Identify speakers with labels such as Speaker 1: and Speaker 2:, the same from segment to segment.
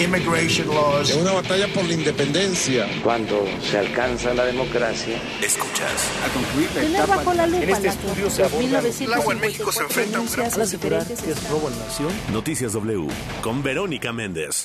Speaker 1: Immigration laws.
Speaker 2: Es una batalla por la independencia.
Speaker 3: Cuando se alcanza la democracia, escuchas.
Speaker 4: A concluir la etapa
Speaker 5: bajo la lupa
Speaker 4: en este estudio se aborda
Speaker 5: 1954
Speaker 4: en México se enfrenta a un gran.
Speaker 6: Noticias W con Verónica Méndez.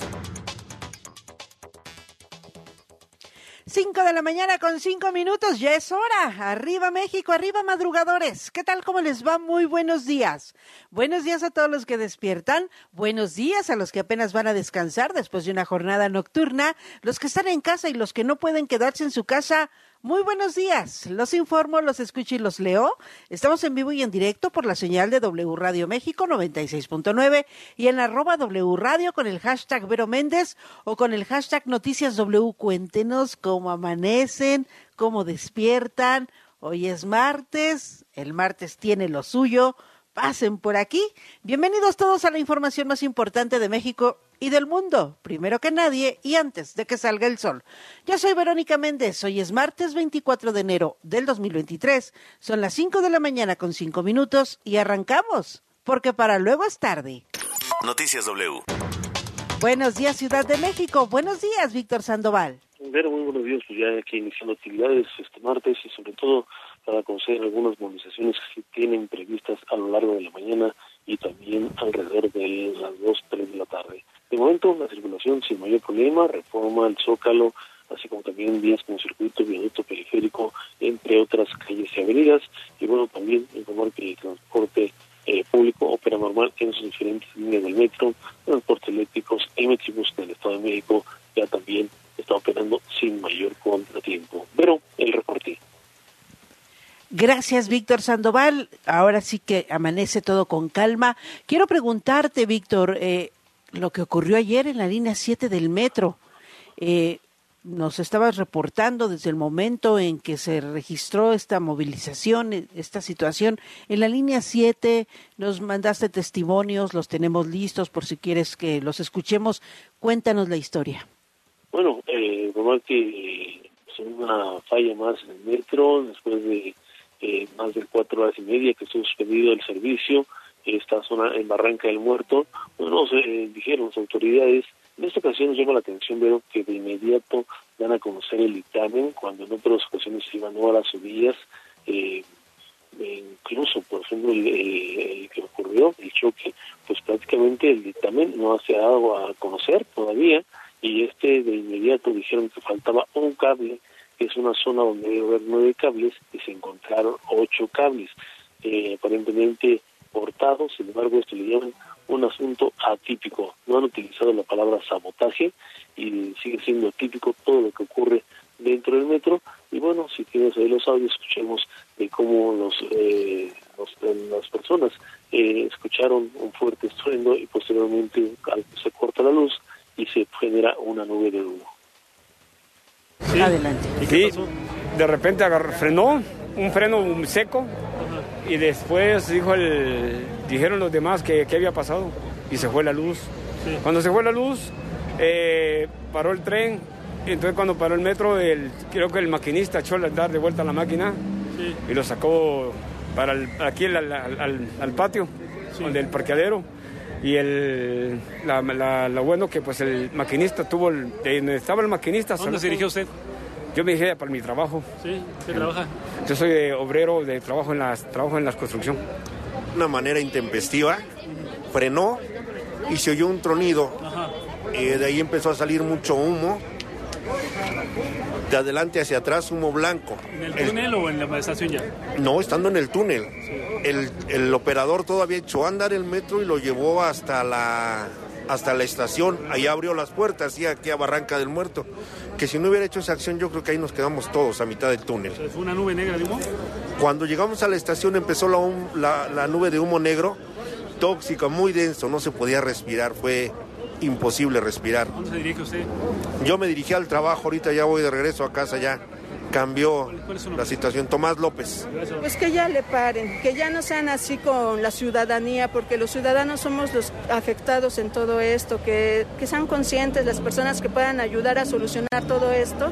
Speaker 7: De la mañana con 5 minutos, ya es hora. Arriba México, arriba madrugadores. ¿Qué tal? ¿Cómo les va? Muy buenos días. Buenos días a todos los que despiertan. Buenos días a los que apenas van a descansar después de una jornada nocturna. Los que están en casa y los que no pueden quedarse en su casa. Muy buenos días. Los informo, los escucho y los leo. Estamos en vivo y en directo por la señal de W Radio México 96.9 y en arroba W Radio con el hashtag Vero Méndez o con el hashtag Noticias W. Cuéntenos cómo amanecen, cómo despiertan. Hoy es martes, el martes tiene lo suyo. Pasen por aquí. Bienvenidos todos a la información más importante de México y del mundo, primero que nadie y antes de que salga el sol. Yo soy Verónica Méndez, hoy es martes 24 de enero del 2023, son las 5 de la mañana con 5 minutos y arrancamos, porque para luego es tarde.
Speaker 6: Noticias W.
Speaker 7: Buenos días Ciudad de México, buenos días Víctor Sandoval.
Speaker 8: Ver, muy buenos días, pues ya aquí iniciando actividades este martes y sobre todo para conocer algunas movilizaciones que se tienen previstas a lo largo de la mañana y también alrededor de las 2, 3 de la tarde. De momento, la circulación sin mayor problema, reforma el Zócalo, así como también vías como circuito, viaducto periférico, entre otras calles y avenidas. Y bueno, también informar que el transporte eh, público opera normal en sus diferentes líneas del metro, transportes eléctricos, el Metribus del Estado de México ya también está operando sin mayor contratiempo. Pero el reporte.
Speaker 7: Gracias, Víctor Sandoval. Ahora sí que amanece todo con calma. Quiero preguntarte, Víctor, eh, lo que ocurrió ayer en la línea 7 del metro. Eh, nos estabas reportando desde el momento en que se registró esta movilización, eh, esta situación. En la línea 7 nos mandaste testimonios, los tenemos listos por si quieres que los escuchemos. Cuéntanos la historia.
Speaker 8: Bueno, eh, normal que es una falla más en el metro, después de eh, más de cuatro horas y media que estuvo suspendido el servicio, esta zona en Barranca del Muerto, bueno, eh, dijeron las autoridades, en esta ocasión nos llama la atención ver que de inmediato dan a conocer el dictamen, cuando en otras ocasiones se iban horas o días, eh, incluso, por ejemplo, el, el, el, que ocurrió, el choque, pues prácticamente el dictamen no se ha dado a conocer todavía, y este de inmediato dijeron que faltaba un cable, que es una zona donde debe haber nueve cables, y se encontraron ocho cables, eh, aparentemente cortados, sin embargo esto le llaman un asunto atípico, no han utilizado la palabra sabotaje y sigue siendo atípico todo lo que ocurre dentro del metro y bueno, si tienes ahí los audios, escuchemos de cómo los, eh, los las personas eh, escucharon un fuerte estruendo y posteriormente se corta la luz y se genera una nube de humo.
Speaker 7: Sí. Adelante.
Speaker 9: ¿Y qué pasó? de repente agarró, frenó, un freno seco, y después dijo el, dijeron los demás que, que había pasado y se fue la luz. Sí. Cuando se fue la luz, eh, paró el tren, entonces cuando paró el metro, el, creo que el maquinista echó a dar de vuelta a la máquina sí. y lo sacó para el, aquí al, al, al patio, sí. donde el parqueadero. Y el, la, la, lo bueno que pues el maquinista tuvo, el, donde estaba el maquinista.
Speaker 10: ¿Dónde se dirigió usted?
Speaker 9: Yo me dije para mi trabajo.
Speaker 10: ¿Sí? ¿Qué trabaja?
Speaker 9: Yo soy de obrero, de trabajo en las trabajo en la construcción.
Speaker 2: Una manera intempestiva, frenó y se oyó un tronido. Eh, de ahí empezó a salir mucho humo. De adelante hacia atrás, humo blanco.
Speaker 10: ¿En el túnel el, o en la estación ya?
Speaker 2: No, estando en el túnel. Sí. El, el operador todavía echó a andar el metro y lo llevó hasta la hasta la estación, ahí abrió las puertas y aquí a Barranca del Muerto. Que si no hubiera hecho esa acción, yo creo que ahí nos quedamos todos a mitad del túnel.
Speaker 10: ¿Fue una nube negra de humo?
Speaker 2: Cuando llegamos a la estación empezó la, la, la nube de humo negro, tóxica, muy denso, no se podía respirar, fue imposible respirar.
Speaker 10: ¿Dónde se dirige usted?
Speaker 2: Yo me dirigí al trabajo, ahorita ya voy de regreso a casa ya. Cambió la situación. Tomás López.
Speaker 11: Pues que ya le paren, que ya no sean así con la ciudadanía, porque los ciudadanos somos los afectados en todo esto, que, que sean conscientes las personas que puedan ayudar a solucionar todo esto,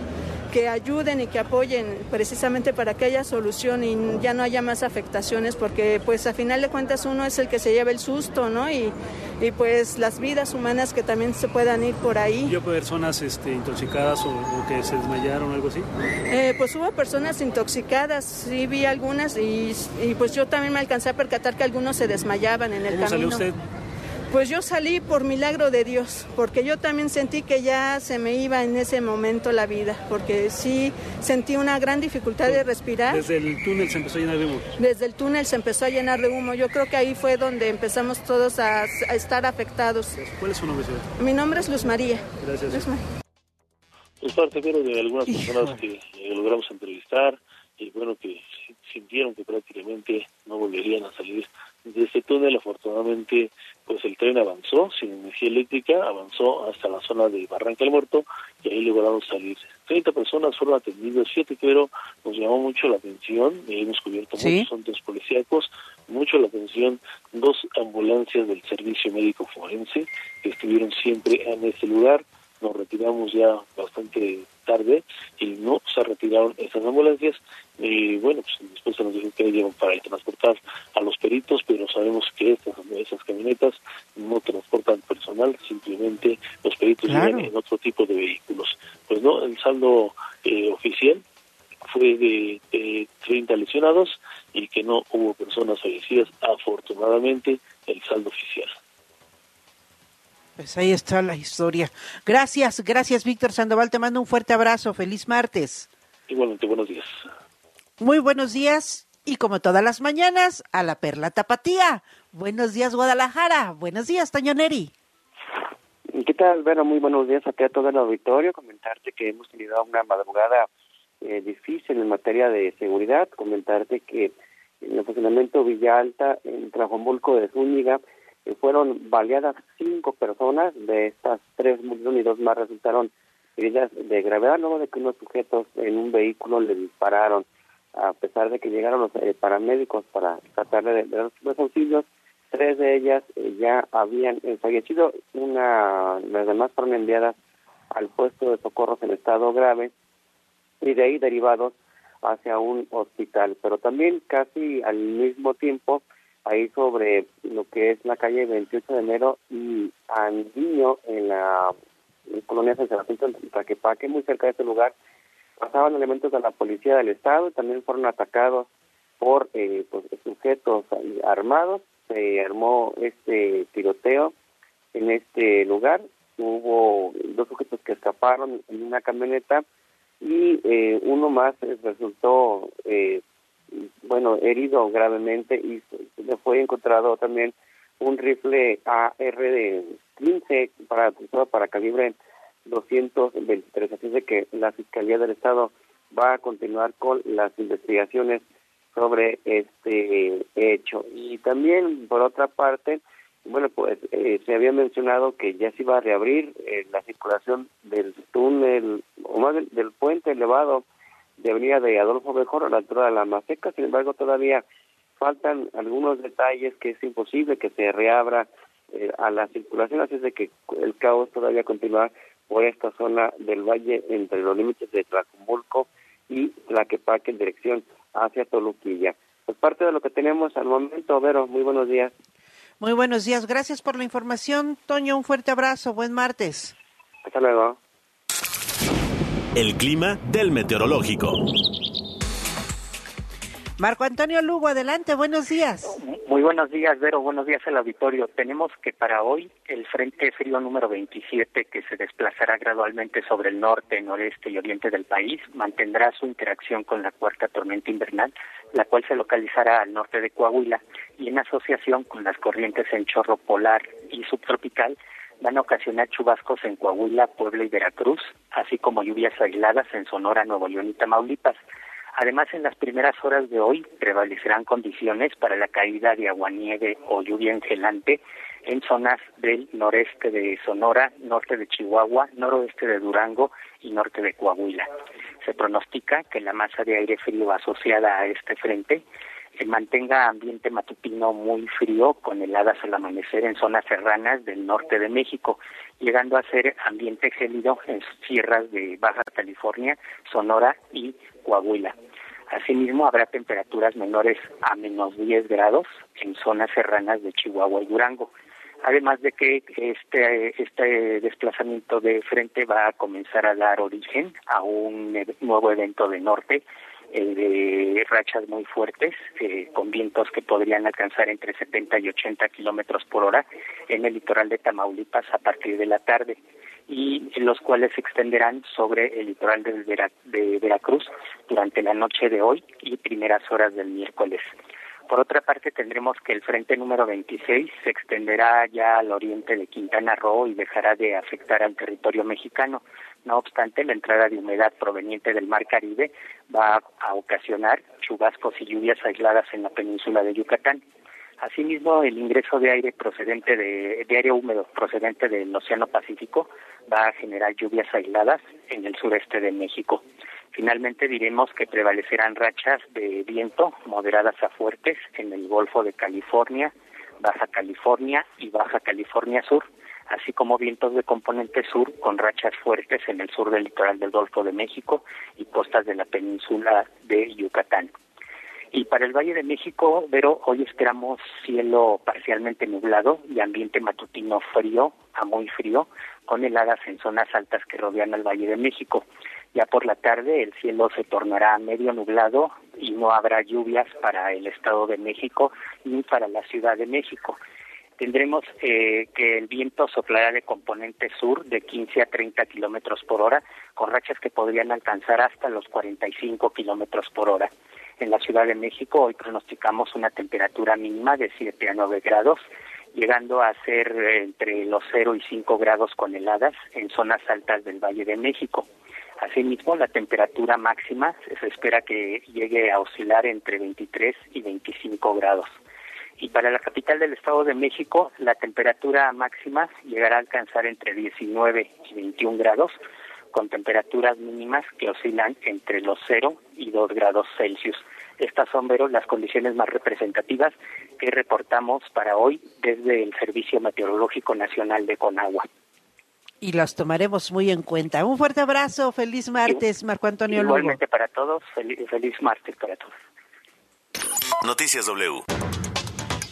Speaker 11: que ayuden y que apoyen precisamente para que haya solución y ya no haya más afectaciones, porque pues a final de cuentas uno es el que se lleva el susto, ¿no? Y, y pues las vidas humanas que también se puedan ir por ahí.
Speaker 10: ¿Vio personas este, intoxicadas o, o que se desmayaron o algo así?
Speaker 11: Eh, pues hubo personas intoxicadas, sí vi algunas y, y, pues yo también me alcancé a percatar que algunos se desmayaban en el
Speaker 10: ¿Cómo
Speaker 11: camino.
Speaker 10: salió usted?
Speaker 11: Pues yo salí por milagro de Dios, porque yo también sentí que ya se me iba en ese momento la vida, porque sí sentí una gran dificultad de respirar.
Speaker 10: Desde el túnel se empezó a llenar de humo.
Speaker 11: Desde el túnel se empezó a llenar de humo. Yo creo que ahí fue donde empezamos todos a, a estar afectados.
Speaker 10: ¿Cuál es su nombre, señor?
Speaker 11: Mi nombre es Luz María.
Speaker 10: Gracias.
Speaker 11: Luz María.
Speaker 8: Pues parte pero de algunas
Speaker 7: Híjole.
Speaker 8: personas que eh, logramos entrevistar y bueno que si- sintieron que prácticamente no volverían a salir de este túnel afortunadamente pues el tren avanzó sin energía eléctrica avanzó hasta la zona de Barranca del Muerto y ahí lograron salir 30 personas fueron atendidas fíjate que pero nos llamó mucho la atención y hemos cubierto
Speaker 7: Sí.
Speaker 8: muchos centros policíacos mucho la atención dos ambulancias del servicio médico forense que estuvieron siempre en ese lugar nos retiramos ya bastante tarde y no se retiraron esas ambulancias. Y bueno, pues después se nos dijo que llevan para transportar a los peritos, pero sabemos que estas, esas camionetas no transportan personal, simplemente los peritos
Speaker 7: Claro.
Speaker 8: en otro tipo de vehículos. Pues no, el saldo eh, oficial fue de, de 30 lesionados y que no hubo personas fallecidas, afortunadamente, el saldo oficial.
Speaker 7: Pues ahí está la historia. Gracias, gracias Víctor Sandoval. Te mando un fuerte abrazo. Feliz martes.
Speaker 8: Igualmente, buenos días.
Speaker 7: Muy buenos días y como todas las mañanas, a la Perla Tapatía. Buenos días Guadalajara. Buenos días Toño Neri.
Speaker 4: ¿Qué tal, Vera? Muy buenos días aquí a todo el auditorio. Comentarte que hemos tenido una madrugada eh, difícil en materia de seguridad. Comentarte que en el funcionamiento Villa Alta, en Trajomulco de Zúñiga, fueron baleadas cinco personas. De estas, tres murieron y dos más resultaron heridas de gravedad luego de que unos sujetos en un vehículo le dispararon. A pesar de que llegaron los eh, paramédicos para tratar de, dar los auxilios, tres de ellas eh, ya habían eh, fallecido, una, las demás fueron enviadas al puesto de socorros en estado grave y de ahí derivados hacia un hospital. Pero también casi al mismo tiempo, ahí sobre lo que es la calle 28 de enero y Andiño, en la en colonia San Sebastián en Tlaquepaque, muy cerca de este lugar, pasaban elementos de la policía del estado y también fueron atacados por eh, pues, sujetos armados. Se armó este tiroteo en este lugar. Hubo dos sujetos que escaparon en una camioneta y eh, uno más resultó, eh, bueno, herido gravemente y le fue encontrado también un rifle AR de 15 para, para calibre 223. Así de que la Fiscalía del Estado va a continuar con las investigaciones sobre este hecho. Y también, por otra parte, bueno, pues eh, se había mencionado que ya se iba a reabrir eh, la circulación del túnel, o más del, del puente elevado de Avenida de Adolfo Mejor a la altura de la Maseca. Sin embargo, todavía faltan algunos detalles que es imposible que se reabra eh, a la circulación, así es de que el caos todavía continúa por esta zona del valle entre los límites de Tlacomulco y Tlaquepaque en dirección hacia Toluquilla. Pues parte de lo que tenemos al momento, Vero, muy buenos días.
Speaker 7: Muy buenos días. Gracias por la información. Toño, un fuerte abrazo. Buen martes.
Speaker 4: Hasta luego.
Speaker 6: El clima del meteorológico.
Speaker 7: Marco Antonio Lugo, adelante. Buenos días.
Speaker 5: Muy buenos días, Vero. Buenos días al auditorio. Tenemos que para hoy el Frente Frío número 27, que se desplazará gradualmente sobre el norte, noreste y oriente del país, mantendrá su interacción con la cuarta tormenta invernal, la cual se localizará al norte de Coahuila y en asociación con las corrientes en chorro polar y subtropical van a ocasionar chubascos en Coahuila, Puebla y Veracruz, así como lluvias aisladas en Sonora, Nuevo León y Tamaulipas. Además, en las primeras horas de hoy prevalecerán condiciones para la caída de aguanieve o lluvia engelante en zonas del noreste de Sonora, norte de Chihuahua, noroeste de Durango y norte de Coahuila. Se pronostica que la masa de aire frío asociada a este frente que mantenga ambiente matutino muy frío con heladas al amanecer en zonas serranas del norte de México, llegando a ser ambiente gélido en sierras de Baja California, Sonora y Coahuila. Asimismo, habrá temperaturas menores a menos 10 grados en zonas serranas de Chihuahua y Durango. Además de que este, este desplazamiento de frente va a comenzar a dar origen a un nuevo evento de norte eh, de rachas muy fuertes, eh, con vientos que podrían alcanzar entre 70 y 80 kilómetros por hora en el litoral de Tamaulipas a partir de la tarde y los cuales se extenderán sobre el litoral de, de Veracruz durante la noche de hoy y primeras horas del miércoles. Por otra parte, tendremos que el frente número 26 se extenderá ya al oriente de Quintana Roo y dejará de afectar al territorio mexicano. No obstante, la entrada de humedad proveniente del Mar Caribe va a ocasionar chubascos y lluvias aisladas en la península de Yucatán. Asimismo, el ingreso de aire procedente de, de aire húmedo procedente del Océano Pacífico va a generar lluvias aisladas en el sureste de México. Finalmente diremos que prevalecerán rachas de viento moderadas a fuertes en el Golfo de California, Baja California y Baja California Sur, así como vientos de componente sur con rachas fuertes en el sur del litoral del Golfo de México y costas de la península de Yucatán. Y para el Valle de México, Vero, hoy esperamos cielo parcialmente nublado y ambiente matutino frío a muy frío, con heladas en zonas altas que rodean al Valle de México. Ya por la tarde el cielo se tornará medio nublado y no habrá lluvias para el Estado de México ni para la Ciudad de México. Tendremos eh, que el viento soplará de componente sur de 15 a 30 kilómetros por hora, con rachas que podrían alcanzar hasta los 45 kilómetros por hora. En la Ciudad de México hoy pronosticamos una temperatura mínima de 7 a 9 grados, llegando a ser entre los 0 y 5 grados con heladas en zonas altas del Valle de México. Asimismo, la temperatura máxima se espera que llegue a oscilar entre 23 y 25 grados. Y para la capital del Estado de México, la temperatura máxima llegará a alcanzar entre 19 y 21 grados, con temperaturas mínimas que oscilan entre los 0 y 2 grados Celsius. Estas son, Vero, las condiciones más representativas que reportamos para hoy desde el Servicio Meteorológico Nacional de Conagua
Speaker 7: y las tomaremos muy en cuenta. Un fuerte abrazo, feliz martes, Marco Antonio
Speaker 5: Lugo. Igualmente para todos, feliz, feliz martes para todos.
Speaker 6: Noticias W.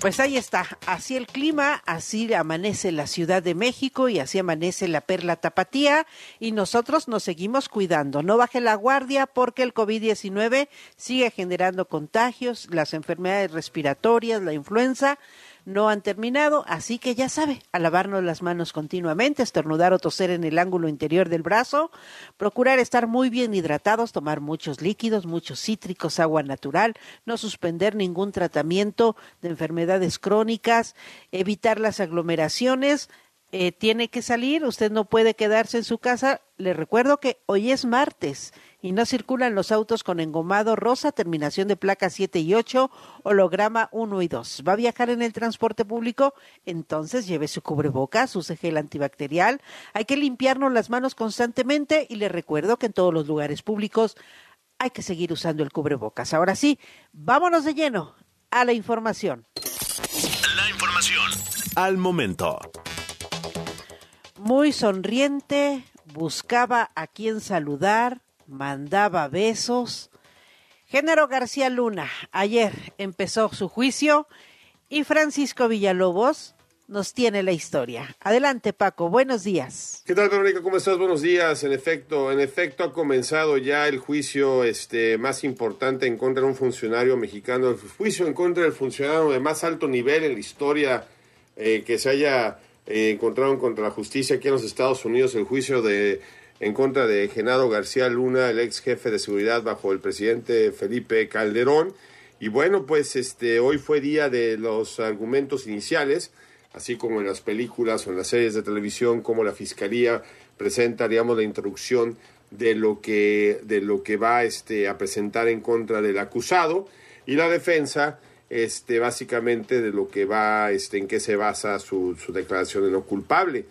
Speaker 7: Pues ahí está, así el clima, así amanece la Ciudad de México y así amanece la Perla Tapatía y nosotros nos seguimos cuidando. No baje la guardia porque el COVID-19 sigue generando contagios, las enfermedades respiratorias, la influenza no han terminado, así que ya sabe, a lavarnos las manos continuamente, estornudar o toser en el ángulo interior del brazo, procurar estar muy bien hidratados, tomar muchos líquidos, muchos cítricos, agua natural, no suspender ningún tratamiento de enfermedades crónicas, evitar las aglomeraciones, eh, tiene que salir, usted no puede quedarse en su casa. Le recuerdo que hoy es martes y no circulan los autos con engomado rosa, terminación de placa 7 y 8, holograma 1 y 2. ¿Va a viajar en el transporte público? Entonces lleve su cubrebocas, use gel antibacterial. Hay que limpiarnos las manos constantemente y le recuerdo que en todos los lugares públicos hay que seguir usando el cubrebocas. Ahora sí, vámonos de lleno a la información.
Speaker 6: La información al momento.
Speaker 7: Muy sonriente, buscaba a quien saludar, mandaba besos. Género García Luna, ayer empezó su juicio y Francisco Villalobos nos tiene la historia. Adelante, Paco, buenos días.
Speaker 12: ¿Qué tal, Verónica? ¿Cómo estás? Buenos días. En efecto, en efecto ha comenzado ya el juicio este, más importante en contra de un funcionario mexicano, el juicio en contra del funcionario de más alto nivel en la historia eh, que se haya eh, encontrado contra la justicia aquí en los Estados Unidos, el juicio de en contra de Genaro García Luna, el ex jefe de seguridad bajo el presidente Felipe Calderón. Y bueno, pues este hoy fue día de los argumentos iniciales, así como en las películas o en las series de televisión, como la fiscalía presenta, digamos, la introducción de lo que de lo que va este a presentar en contra del acusado y la defensa este básicamente de lo que va este en qué se basa su, su declaración de no culpable.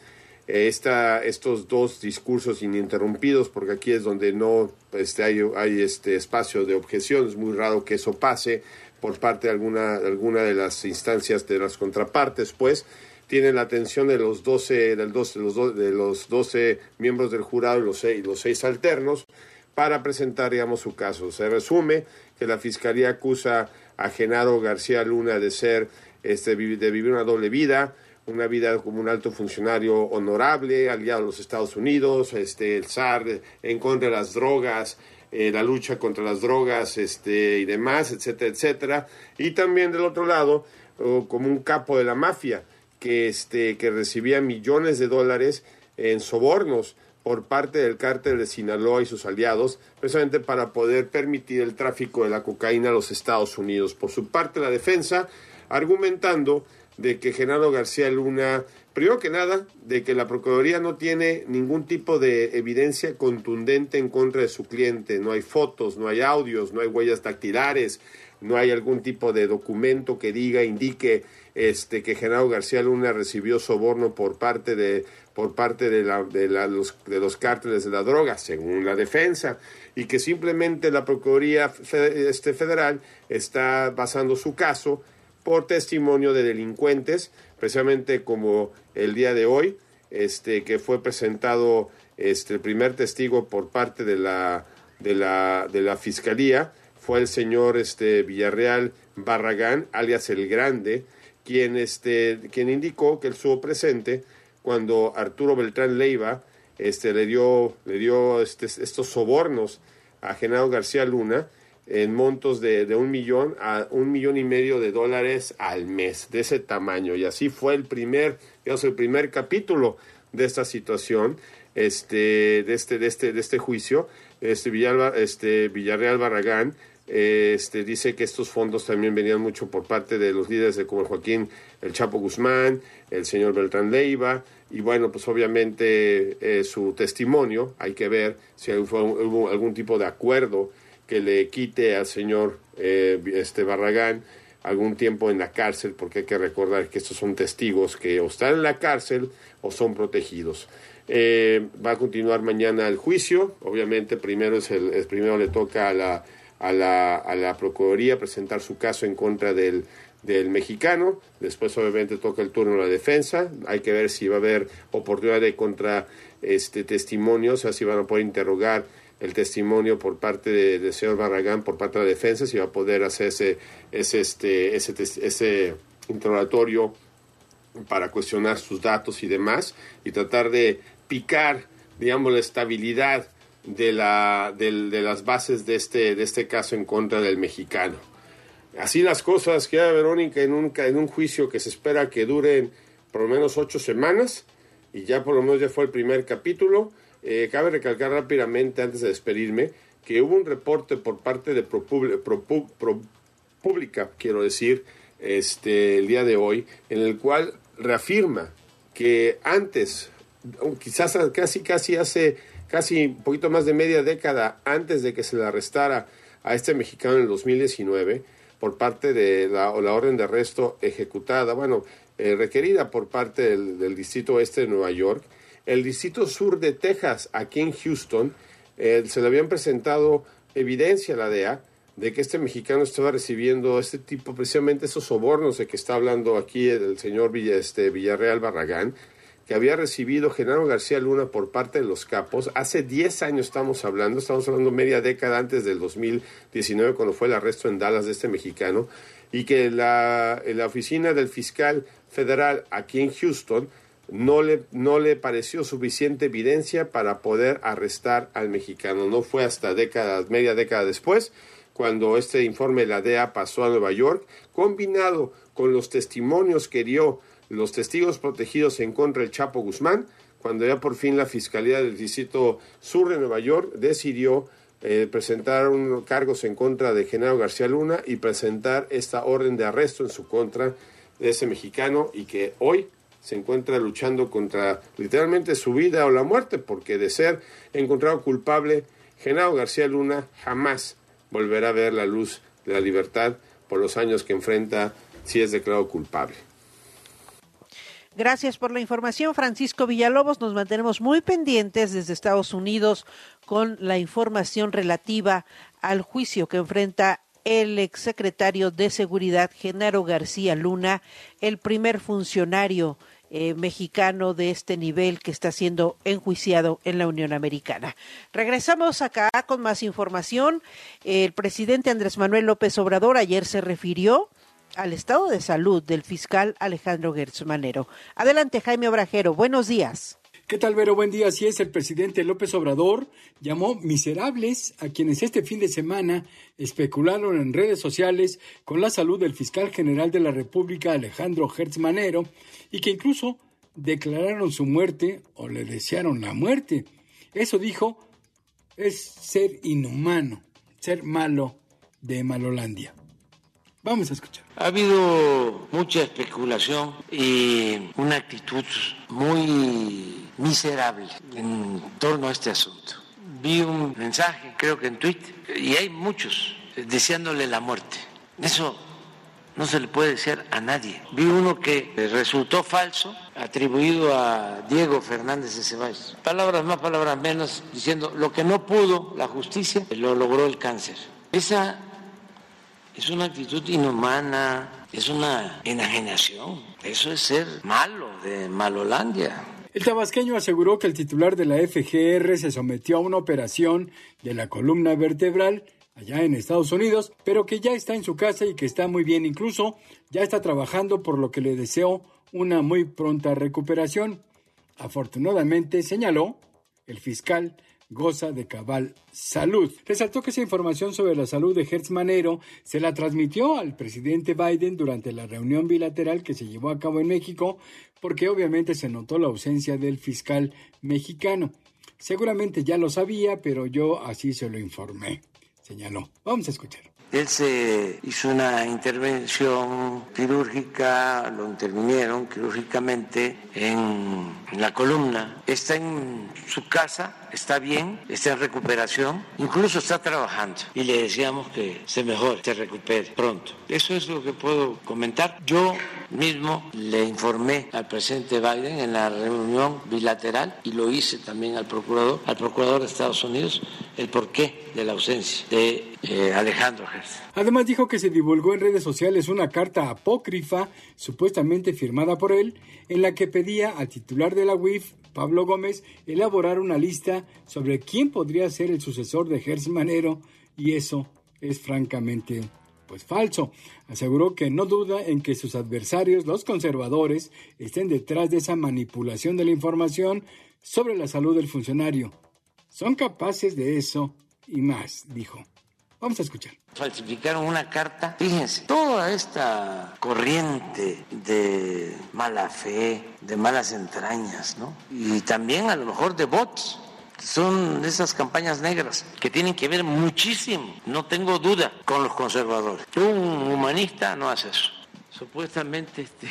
Speaker 12: esta, estos dos discursos ininterrumpidos, porque aquí es donde no este, hay, hay este espacio de objeción, es muy raro que eso pase por parte de alguna, alguna de las instancias de las contrapartes, pues tienen la atención de los 12, del 12, de, los de los 12 miembros del jurado y los, seis, los seis alternos para presentar, su caso. Se resume que la Fiscalía acusa a Genaro García Luna de ser, este, de vivir una doble vida, una vida como un alto funcionario honorable, aliado a los Estados Unidos, este, el SAR en contra de las drogas, eh, la lucha contra las drogas este, y demás, etcétera, etcétera. Y también del otro lado, como un capo de la mafia, que, este, que recibía millones de dólares en sobornos por parte del cártel de Sinaloa y sus aliados, precisamente para poder permitir el tráfico de la cocaína a los Estados Unidos. Por su parte, la defensa, argumentando de que Genaro García Luna, primero que nada, de que la Procuraduría no tiene ningún tipo de evidencia contundente en contra de su cliente, no hay fotos, no hay audios, no hay huellas dactilares, no hay algún tipo de documento que diga, indique este, que Genaro García Luna recibió soborno por parte de por parte de, la, de, los, de los cárteles de la droga, según la defensa, y que simplemente la Procuraduría este, Federal está basando su caso por testimonio de delincuentes, precisamente como el día de hoy, este, que fue presentado este, el primer testigo por parte de la, de la, de la Fiscalía, fue el señor este, Villarreal Barragán, alias El Grande, quien, este, quien indicó que él estuvo presente cuando Arturo Beltrán Leiva este, le dio, le dio este, estos sobornos a Genaro García Luna en montos de, de, un millón a un millón y medio de dólares al mes, de ese tamaño. Y así fue el primer, digamos, el primer capítulo de esta situación, este, de este, de este, de este juicio. Este, Villalba, este Villarreal Barragán este, dice que estos fondos también venían mucho por parte de los líderes de como Joaquín El Chapo Guzmán, el señor Beltrán Leiva, y bueno, pues obviamente eh, su testimonio, hay que ver si hubo, algún tipo de acuerdo que le quite al señor eh, este Barragán algún tiempo en la cárcel, porque hay que recordar que estos son testigos que o están en la cárcel o son protegidos. Eh, va a continuar mañana el juicio, obviamente primero, es el, primero le toca a la a la, a la Procuraduría presentar su caso en contra del, del mexicano. Después, obviamente, toca el turno de la defensa. Hay que ver si va a haber oportunidad de contra este testimonios, o sea, si van a poder interrogar el testimonio por parte de, señor Barragán, por parte de la defensa, si va a poder hacer ese, ese, este, ese, ese interrogatorio para cuestionar sus datos y demás, y tratar de picar, digamos, la estabilidad de, la, de, las bases de este, de este caso en contra del mexicano. Así las cosas, queda Verónica en un, en un juicio que se espera que duren por lo menos ocho semanas y ya por lo menos ya fue el primer capítulo. Eh, cabe recalcar rápidamente antes de despedirme que hubo un reporte por parte de ProPublica, quiero decir, este, el día de hoy, en el cual reafirma que antes, quizás casi casi hace casi un poquito más de media década antes de que se le arrestara a este mexicano en el 2019 por parte de la, la orden de arresto ejecutada, bueno, eh, requerida por parte del, Distrito Oeste de Nueva York, el Distrito Sur de Texas, aquí en Houston, eh, se le habían presentado evidencia a la DEA de que este mexicano estaba recibiendo este tipo, precisamente esos sobornos de que está hablando aquí el señor este, Villarreal Barragán, que había recibido Genaro García Luna por parte de los capos. Hace 10 años estamos hablando, estamos hablando media década antes del 2019, cuando fue el arresto en Dallas de este mexicano, y que la, la oficina del fiscal federal aquí en Houston no le, no le pareció suficiente evidencia para poder arrestar al mexicano. No fue hasta décadas, media década después, cuando este informe de la DEA pasó a Nueva York, combinado con los testimonios que dio los testigos protegidos en contra del Chapo Guzmán, cuando ya por fin la Fiscalía del Distrito Sur de Nueva York decidió eh, presentar unos cargos en contra de Genaro García Luna y presentar esta orden de arresto en su contra de ese mexicano y que hoy se encuentra luchando contra literalmente su vida o la muerte, porque de ser encontrado culpable, Genaro García Luna jamás volverá a ver la luz de la libertad por los años que enfrenta si es declarado culpable.
Speaker 7: Gracias por la información, Francisco Villalobos. Nos mantenemos muy pendientes desde Estados Unidos con la información relativa al juicio que enfrenta el exsecretario de Seguridad, Genaro García Luna, el primer funcionario eh, mexicano de este nivel que está siendo enjuiciado en la Unión Americana. Regresamos acá con más información. El presidente Andrés Manuel López Obrador ayer se refirió al estado de salud del fiscal Alejandro Gertz Manero. Adelante, Jaime Obrajero. Buenos días.
Speaker 13: ¿Qué tal, Vero? Buen día. Así es, el presidente López Obrador llamó miserables a quienes este fin de semana especularon en redes sociales con la salud del fiscal general de la República, Alejandro Hertz Manero, y que incluso declararon su muerte o le desearon la muerte. Eso dijo es ser inhumano, ser malo de Malolandia. Vamos a escuchar.
Speaker 14: Ha habido mucha especulación y una actitud muy miserable en torno a este asunto. Vi un mensaje, creo que en Twitter, y hay muchos deseándole la muerte. Eso no se le puede decir a nadie. Vi uno que resultó falso, atribuido a Diego Fernández de Ceballos. Palabras más, palabras menos, diciendo lo que no pudo la justicia, lo logró el cáncer. Esa es una actitud inhumana, es una enajenación. Eso es ser malo de Malolandia.
Speaker 13: El tabasqueño aseguró que el titular de la FGR se sometió a una operación de la columna vertebral allá en Estados Unidos, pero que ya está en su casa y que está muy bien, incluso ya está trabajando por lo que le deseo una muy pronta recuperación. Afortunadamente, señaló el fiscal goza de cabal salud. Resaltó que esa información sobre la salud de Hertz Manero se la transmitió al presidente Biden durante la reunión bilateral que se llevó a cabo en México, porque obviamente se notó la ausencia del fiscal mexicano. Seguramente ya lo sabía, pero yo así se lo informé, señaló. Vamos a escuchar.
Speaker 14: Él se hizo una intervención quirúrgica, lo intervinieron quirúrgicamente en, la columna. Está en su casa, está bien, está en recuperación, incluso está trabajando. Y le decíamos que se mejore, se recupere pronto. Eso es lo que puedo comentar. Yo mismo le informé al presidente Biden en la reunión bilateral y lo hice también al procurador, al procurador de Estados Unidos, el porqué de la ausencia de eh, Alejandro
Speaker 13: Además dijo que se divulgó en redes sociales una carta apócrifa, supuestamente firmada por él, en la que pedía al titular de la UIF, Pablo Gómez, elaborar una lista sobre quién podría ser el sucesor de Gers Manero, y eso es francamente pues falso. Aseguró que no duda en que sus adversarios, los conservadores, estén detrás de esa manipulación de la información sobre la salud del funcionario. Son capaces de eso y más, dijo. Vamos a escuchar.
Speaker 14: Falsificaron una carta. Fíjense, toda esta corriente de mala fe, de malas entrañas, ¿no? Y también a lo mejor de bots. Son esas campañas negras que tienen que ver muchísimo, no tengo duda, con los conservadores. Un humanista no hace eso supuestamente este,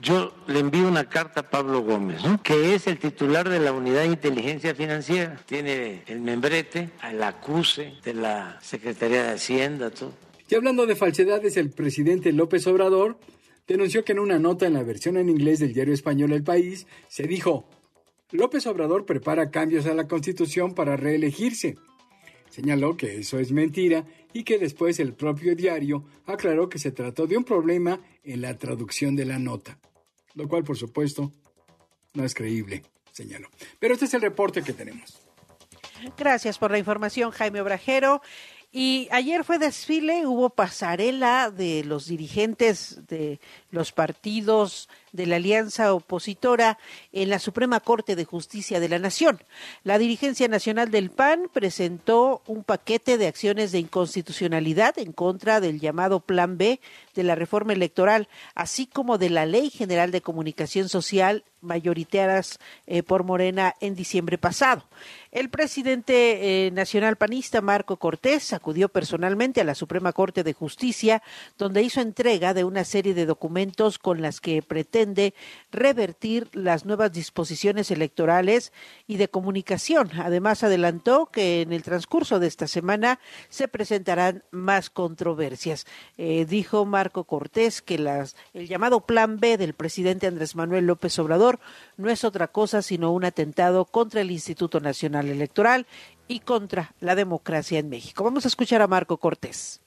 Speaker 14: yo le envío una carta a Pablo Gómez, que es el titular de la Unidad de Inteligencia Financiera. Tiene el membrete, al acuse de la Secretaría de Hacienda, todo.
Speaker 13: Y hablando de falsedades, el presidente López Obrador denunció que en una nota en la versión en inglés del diario español El País se dijo, López Obrador prepara cambios a la Constitución para reelegirse. Señaló que eso es mentira y que después el propio diario aclaró que se trató de un problema en la traducción de la nota, lo cual por supuesto no es creíble, señaló. Pero este es el reporte que tenemos.
Speaker 7: Gracias por la información, Jaime Obrajero. Y ayer fue desfile, hubo pasarela de los dirigentes de los partidos de la alianza opositora en la Suprema Corte de Justicia de la Nación. La dirigencia nacional del PAN presentó un paquete de acciones de inconstitucionalidad en contra del llamado Plan B de la reforma electoral, así como de la Ley General de Comunicación Social mayoritarias eh, por Morena en diciembre pasado. El presidente eh, nacional panista Marco Cortés acudió personalmente a la Suprema Corte de Justicia, donde hizo entrega de una serie de documentos con las que pretende pretende revertir las nuevas disposiciones electorales y de comunicación. Además, adelantó que en el transcurso de esta semana se presentarán más controversias. Eh, dijo Marco Cortés que las, el llamado Plan B del presidente Andrés Manuel López Obrador no es otra cosa sino un atentado contra el Instituto Nacional Electoral y contra la democracia en México. Vamos a escuchar a Marco Cortés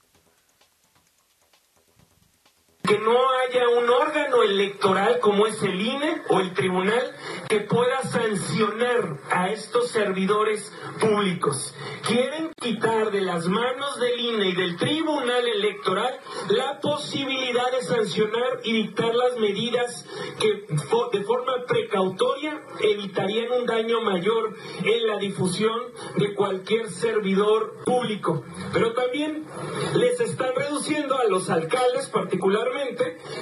Speaker 15: que no haya un órgano electoral como es el INE o el tribunal que pueda sancionar a estos servidores públicos. Quieren quitar de las manos del INE y del tribunal electoral la posibilidad de sancionar y dictar las medidas que de forma precautoria evitarían un daño mayor en la difusión de cualquier servidor público. Pero también les están reduciendo a los alcaldes particularmente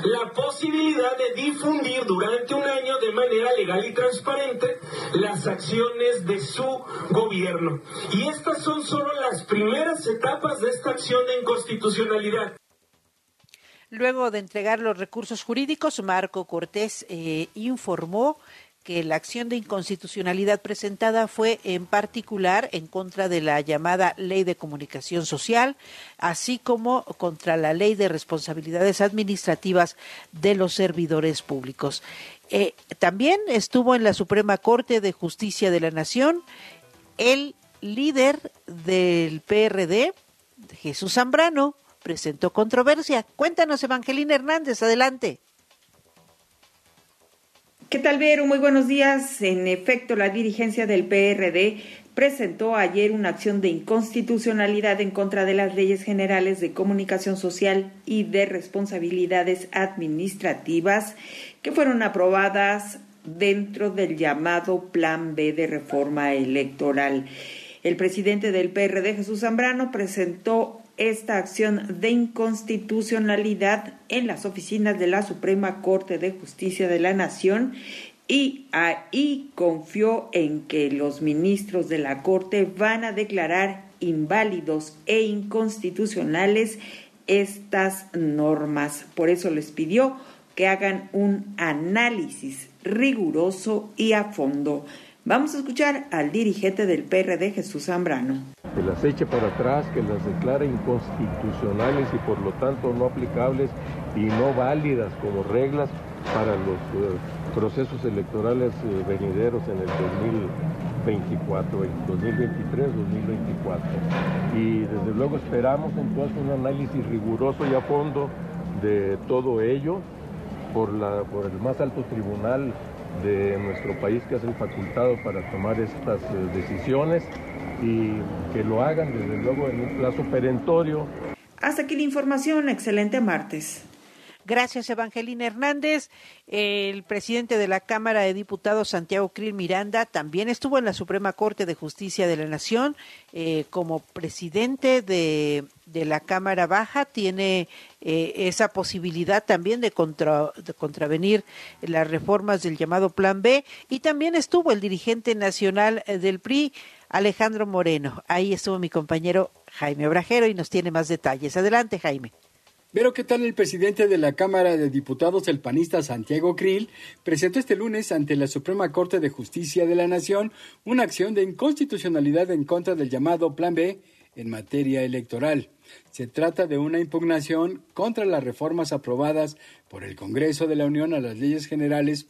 Speaker 15: la posibilidad de difundir durante un año de manera legal y transparente las acciones de su gobierno. Y estas son solo las primeras etapas de esta acción de inconstitucionalidad.
Speaker 7: Luego de entregar los recursos jurídicos, Marco Cortés eh, informó que la acción de inconstitucionalidad presentada fue en particular en contra de la llamada Ley de Comunicación Social, así como contra la Ley de Responsabilidades Administrativas de los Servidores Públicos. Eh, también estuvo en la Suprema Corte de Justicia de la Nación el líder del PRD, Jesús Zambrano, presentó controversia. Cuéntanos, Evangelina Hernández, adelante.
Speaker 16: ¿Qué tal, Vero? Muy buenos días. En efecto, la dirigencia del PRD presentó ayer una acción de inconstitucionalidad en contra de las leyes generales de comunicación social y de responsabilidades administrativas que fueron aprobadas dentro del llamado Plan B de reforma electoral. El presidente del PRD, Jesús Zambrano, presentó esta acción de inconstitucionalidad en las oficinas de la Suprema Corte de Justicia de la Nación y ahí confió en que los ministros de la Corte van a declarar inválidos e inconstitucionales estas normas. Por eso les pidió que hagan un análisis riguroso y a fondo. Vamos a escuchar al dirigente del PRD, Jesús Zambrano.
Speaker 17: Que las eche para atrás, que las declare inconstitucionales y por lo tanto no aplicables y no válidas como reglas para los eh, procesos electorales eh, venideros en el 2024, 2023, 2024. Y desde luego esperamos entonces un análisis riguroso y a fondo de todo ello por, la, por el más alto tribunal de nuestro país que es el facultado para tomar estas eh, decisiones y que lo hagan desde luego en un plazo perentorio.
Speaker 16: Hasta aquí la información, excelente martes.
Speaker 7: Gracias, Evangelina Hernández. El presidente de la Cámara de Diputados, Santiago Krill Miranda, también estuvo en la Suprema Corte de Justicia de la Nación eh, como presidente de, la Cámara Baja. Tiene eh, esa posibilidad también de, de contravenir las reformas del llamado Plan B. Y también estuvo el dirigente nacional eh, del PRI, Alejandro Moreno. Ahí estuvo mi compañero Jaime Obrajero y nos tiene más detalles. Adelante, Jaime.
Speaker 13: Pero ¿qué tal el presidente de la Cámara de Diputados, el panista Santiago Krill, presentó este lunes ante la Suprema Corte de Justicia de la Nación una acción de inconstitucionalidad en contra del llamado Plan B en materia electoral. Se trata de una impugnación contra las reformas aprobadas por el Congreso de la Unión a las leyes generales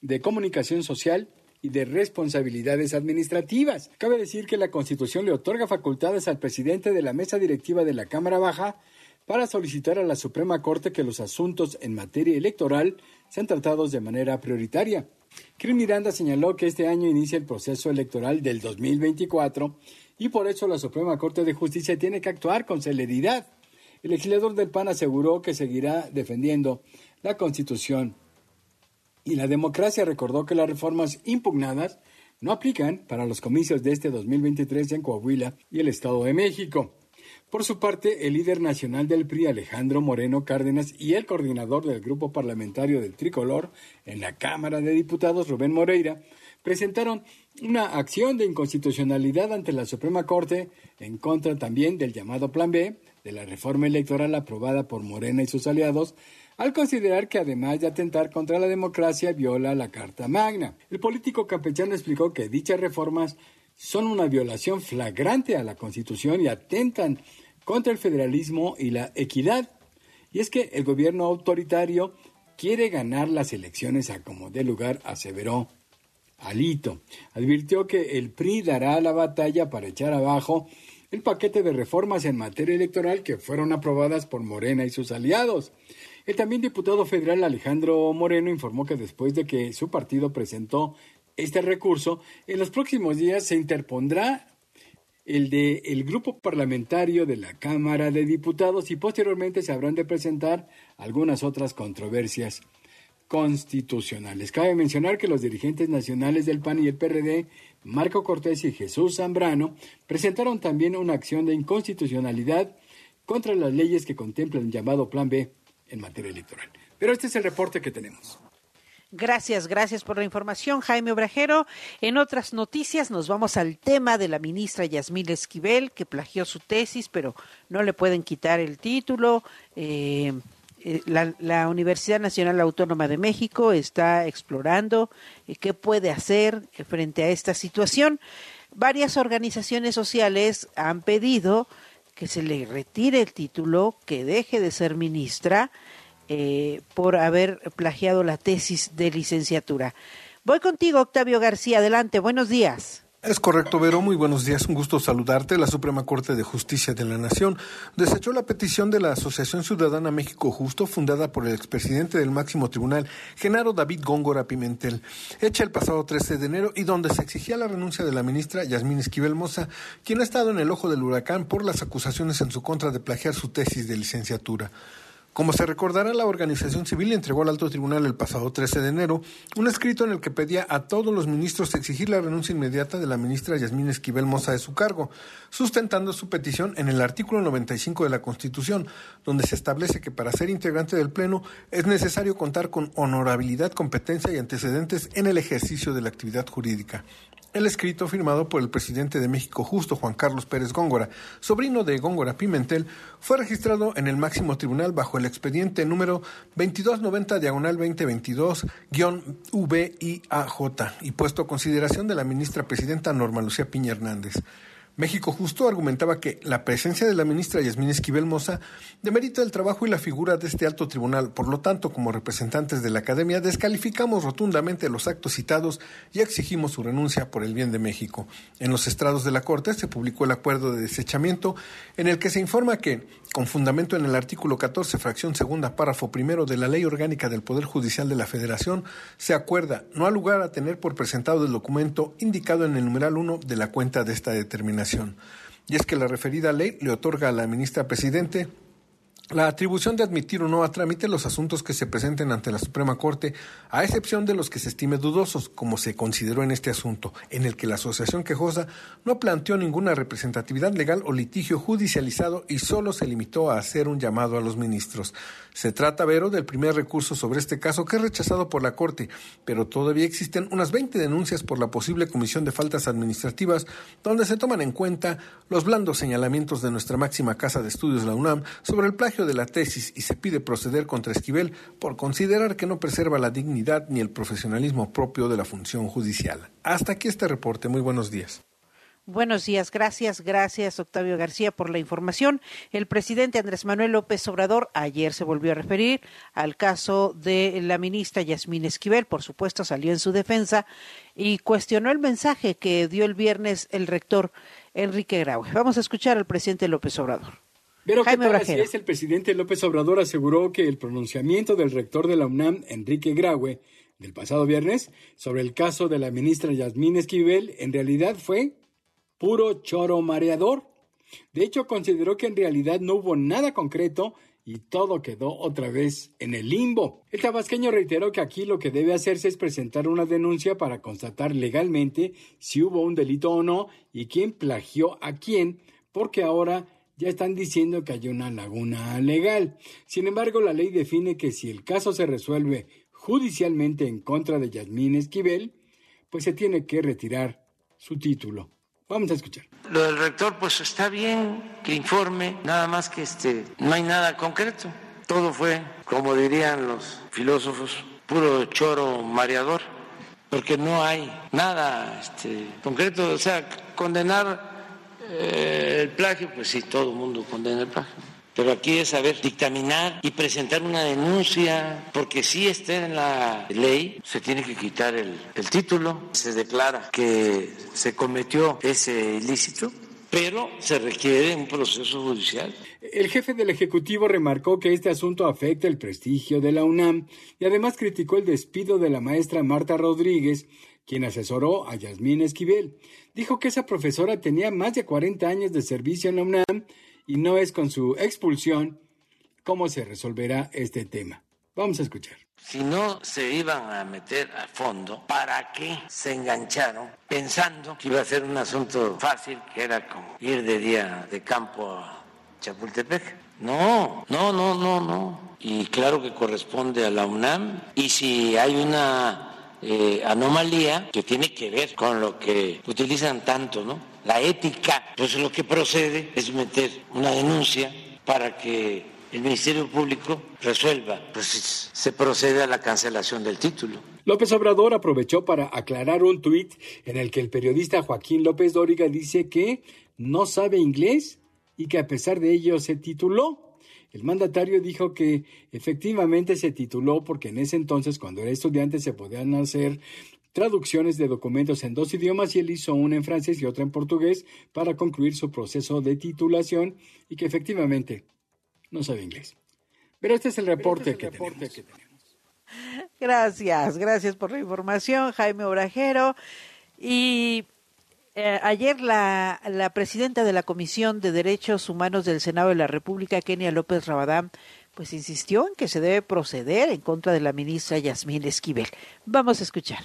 Speaker 13: de comunicación social y de responsabilidades administrativas. Cabe decir que la Constitución le otorga facultades al presidente de la mesa directiva de la Cámara Baja para solicitar a la Suprema Corte que los asuntos en materia electoral sean tratados de manera prioritaria. Cris Miranda señaló que este año inicia el proceso electoral del 2024 y por eso la Suprema Corte de Justicia tiene que actuar con celeridad. El legislador del PAN aseguró que seguirá defendiendo la Constitución y la democracia recordó que las reformas impugnadas no aplican para los comicios de este 2023 en Coahuila y el Estado de México. Por su parte, el líder nacional del PRI, Alejandro Moreno Cárdenas, y el coordinador del grupo parlamentario del Tricolor en la Cámara de Diputados, Rubén Moreira, presentaron una acción de inconstitucionalidad ante la Suprema Corte en contra también del llamado Plan B de la reforma electoral aprobada por Morena y sus aliados al considerar que además de atentar contra la democracia viola la Carta Magna. El político campechano explicó que dichas reformas son una violación flagrante a la Constitución y atentan contra el federalismo y la equidad. Y es que el gobierno autoritario quiere ganar las elecciones a como dé lugar, aseveró Alito. Advirtió que el PRI dará la batalla para echar abajo el paquete de reformas en materia electoral que fueron aprobadas por Morena y sus aliados. El también diputado federal Alejandro Moreno informó que después de que su partido presentó este recurso, en los próximos días se interpondrá el de el grupo parlamentario de la Cámara de Diputados y posteriormente se habrán de presentar algunas otras controversias constitucionales. Cabe mencionar que los dirigentes nacionales del PAN y el PRD, Marco Cortés y Jesús Zambrano, presentaron también una acción de inconstitucionalidad contra las leyes que contemplan el llamado Plan B en materia electoral. Pero este es el reporte que tenemos.
Speaker 7: Gracias, gracias por la información, Jaime Obrajero. En otras noticias nos vamos al tema de la ministra Yasmín Esquivel, que plagió su tesis, pero no le pueden quitar el título. Eh, eh, la, Universidad Nacional Autónoma de México está explorando eh, qué puede hacer frente a esta situación. Varias organizaciones sociales han pedido que se le retire el título, que deje de ser ministra eh, por haber plagiado la tesis de licenciatura. Voy contigo, Octavio García. Adelante, buenos días.
Speaker 18: Es correcto, Vero. Muy buenos días. Un gusto saludarte. La Suprema Corte de Justicia de la Nación desechó la petición de la Asociación Ciudadana México Justo, fundada por el expresidente del máximo tribunal, Genaro David Góngora Pimentel, hecha el pasado 13 de enero y donde se exigía la renuncia de la ministra Yasmín Esquivel Moza, quien ha estado en el ojo del huracán por las acusaciones en su contra de plagiar su tesis de licenciatura. Como se recordará, la organización civil entregó al alto tribunal el pasado 13 de enero un escrito en el que pedía a todos los ministros exigir la renuncia inmediata de la ministra Yasmín Esquivel Moza de su cargo, sustentando su petición en el artículo 95 de la Constitución, donde se establece que para ser integrante del Pleno es necesario contar con honorabilidad, competencia y antecedentes en el ejercicio de la actividad jurídica. El escrito firmado por el presidente de México Justo, Juan Carlos Pérez Góngora, sobrino de Góngora Pimentel, fue registrado en el máximo tribunal bajo el expediente número 2290 diagonal 2022-VIAJ y puesto a consideración de la ministra presidenta Norma Lucía Piña Hernández. México Justo argumentaba que la presencia de la ministra Yasmín Esquivel Moza demerita el trabajo y la figura de este alto tribunal. Por lo tanto, como representantes de la Academia, descalificamos rotundamente los actos citados y exigimos su renuncia por el bien de México. En los estrados de la Corte se publicó el acuerdo de desechamiento en el que se informa que, con fundamento en el artículo 14, fracción segunda, párrafo primero de la Ley Orgánica del Poder Judicial de la Federación, se acuerda no ha lugar a tener por presentado el documento indicado en el numeral 1 de la cuenta de esta determinación. Y es que la referida ley le otorga a la ministra Presidente la atribución de admitir o no a trámite los asuntos que se presenten ante la Suprema Corte, a excepción de los que se estime dudosos, como se consideró en este asunto, en el que la asociación quejosa no planteó ninguna representatividad legal o litigio judicializado y solo se limitó a hacer un llamado a los ministros. Se trata, Vero, del primer recurso sobre este caso que es rechazado por la Corte, pero todavía existen unas 20 denuncias por la posible comisión de faltas administrativas, donde se toman en cuenta los blandos señalamientos de nuestra máxima casa de estudios, la UNAM, sobre el plagio de la tesis y se pide proceder contra Esquivel por considerar que no preserva la dignidad ni el profesionalismo propio de la función judicial. Hasta aquí este reporte. Muy buenos días.
Speaker 7: Buenos días, gracias, gracias Octavio García por la información. El presidente Andrés Manuel López Obrador ayer se volvió a referir al caso de la ministra Yasmín Esquivel, por supuesto salió en su defensa y cuestionó el mensaje que dio el viernes el rector Enrique Graue. Vamos a escuchar al presidente López Obrador.
Speaker 13: Pero ¿qué tal así es? El presidente López Obrador aseguró que el pronunciamiento del rector de la UNAM, Enrique Graue, del pasado viernes, sobre el caso de la ministra Yasmín Esquivel, en realidad fue puro choro mareador. De hecho, consideró que en realidad no hubo nada concreto y todo quedó otra vez en el limbo. El tabasqueño reiteró que aquí lo que debe hacerse es presentar una denuncia para constatar legalmente si hubo un delito o no y quién plagió a quién, porque ahora ya están diciendo que hay una laguna legal. Sin embargo, la ley define que si el caso se resuelve judicialmente en contra de Yasmín Esquivel, pues se tiene que retirar su título. Vamos a escuchar.
Speaker 14: Lo del rector, pues está bien que informe, nada más que este, no hay nada concreto. todo fue, como dirían los filósofos, puro choro mareador, porque no hay nada este, concreto. O sea, condenar el plagio, pues sí, todo el mundo condena el plagio. Pero aquí es saber dictaminar y presentar una denuncia, porque si está en la ley, se tiene que quitar el, el título, se declara que se cometió ese ilícito, pero se requiere un proceso judicial.
Speaker 13: El jefe del Ejecutivo remarcó que este asunto afecta el prestigio de la UNAM y además criticó el despido de la maestra Marta Rodríguez, quien asesoró a Yasmín Esquivel. Dijo que esa profesora tenía más de 40 años de servicio en la UNAM y no es con su expulsión cómo se resolverá este tema. Vamos a escuchar.
Speaker 14: Si no se iban a meter a fondo, ¿para qué se engancharon pensando que iba a ser un asunto fácil, que era como ir de día de campo a Chapultepec? No, no, no, no, no. Y claro que corresponde a la UNAM. Y si hay una eh, anomalía que tiene que ver con lo que utilizan tanto, ¿no? La ética, pues lo que procede es meter una denuncia para que el Ministerio Público resuelva, pues se procede a la cancelación del título.
Speaker 13: López Obrador aprovechó para aclarar un tuit en el que el periodista Joaquín López Dóriga dice que no sabe inglés y que a pesar de ello se tituló. El mandatario dijo que efectivamente se tituló porque en ese entonces, cuando era estudiante, se podían hacer traducciones de documentos en dos idiomas y él hizo una en francés y otra en portugués para concluir su proceso de titulación y que efectivamente no sabe inglés. Pero este es el reporte, que, tenemos.
Speaker 7: Gracias, gracias por la información, Jaime Obrajero. Y eh, ayer la, la presidenta de la Comisión de Derechos Humanos del Senado de la República, Kenia López Rabadán, pues insistió en que se debe proceder en contra de la ministra Yasmín Esquivel. Vamos a escuchar.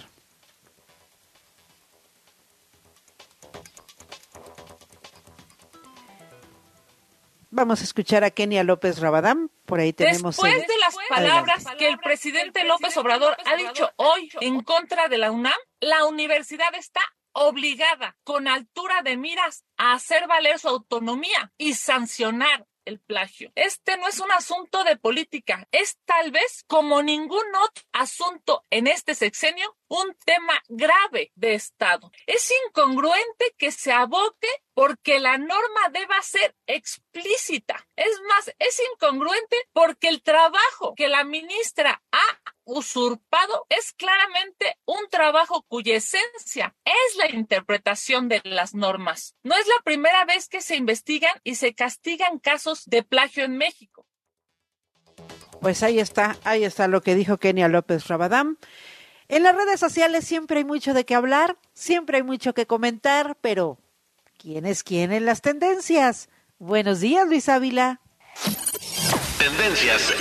Speaker 7: Vamos a escuchar a Kenia López Rabadán. Por ahí tenemos.
Speaker 19: Después de las palabras que el presidente López Obrador ha dicho hoy en contra de la UNAM, la universidad está obligada, con altura de miras, a hacer valer su autonomía y sancionar el plagio. Este no es un asunto de política, es tal vez como ningún otro asunto en este sexenio un tema grave de Estado. Es incongruente que se aboque porque la norma deba ser explícita. Es más, es incongruente porque el trabajo que la ministra ha usurpado es claramente un trabajo cuya esencia es la interpretación de las normas. No es la primera vez que se investigan y se castigan casos de plagio en México.
Speaker 7: Pues ahí está, ahí está lo que dijo Kenia López Rabadán. En las redes sociales siempre hay mucho de qué hablar, siempre hay mucho que comentar, pero ¿quién es quién en las tendencias? Buenos días, Luis Ávila.
Speaker 6: Tendencias